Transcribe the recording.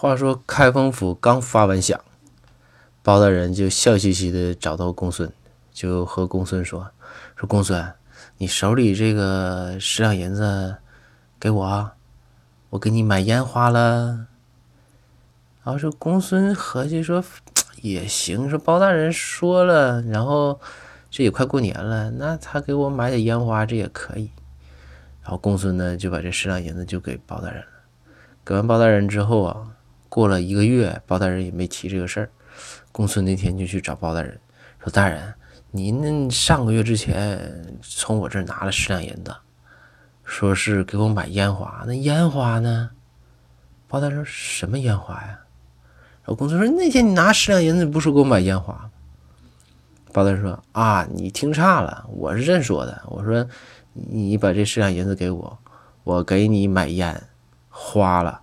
话说开封府刚发完饷，包大人就笑嘻嘻的找到公孙，就和公孙说：“说公孙，你手里这个十两银子给我，我给你买烟花了。”然后说公孙合计说：“也行，说包大人说了，然后这也快过年了，那他给我买点烟花，这也可以。”然后公孙呢就把这十两银子就给包大人了。给完包大人之后啊，过了一个月，包大人也没提这个事儿。公孙那天就去找包大人，说：“大人，您上个月之前从我这儿拿了十两银子，说是给我买烟花，那烟花呢？”包大人说：“什么烟花呀？”然后公孙说：“那天你拿十两银子，不是给我买烟花吗？”包大人说：“啊，你听差了，我是这说的。我说。”你把这十两银子给我，我给你买烟花了。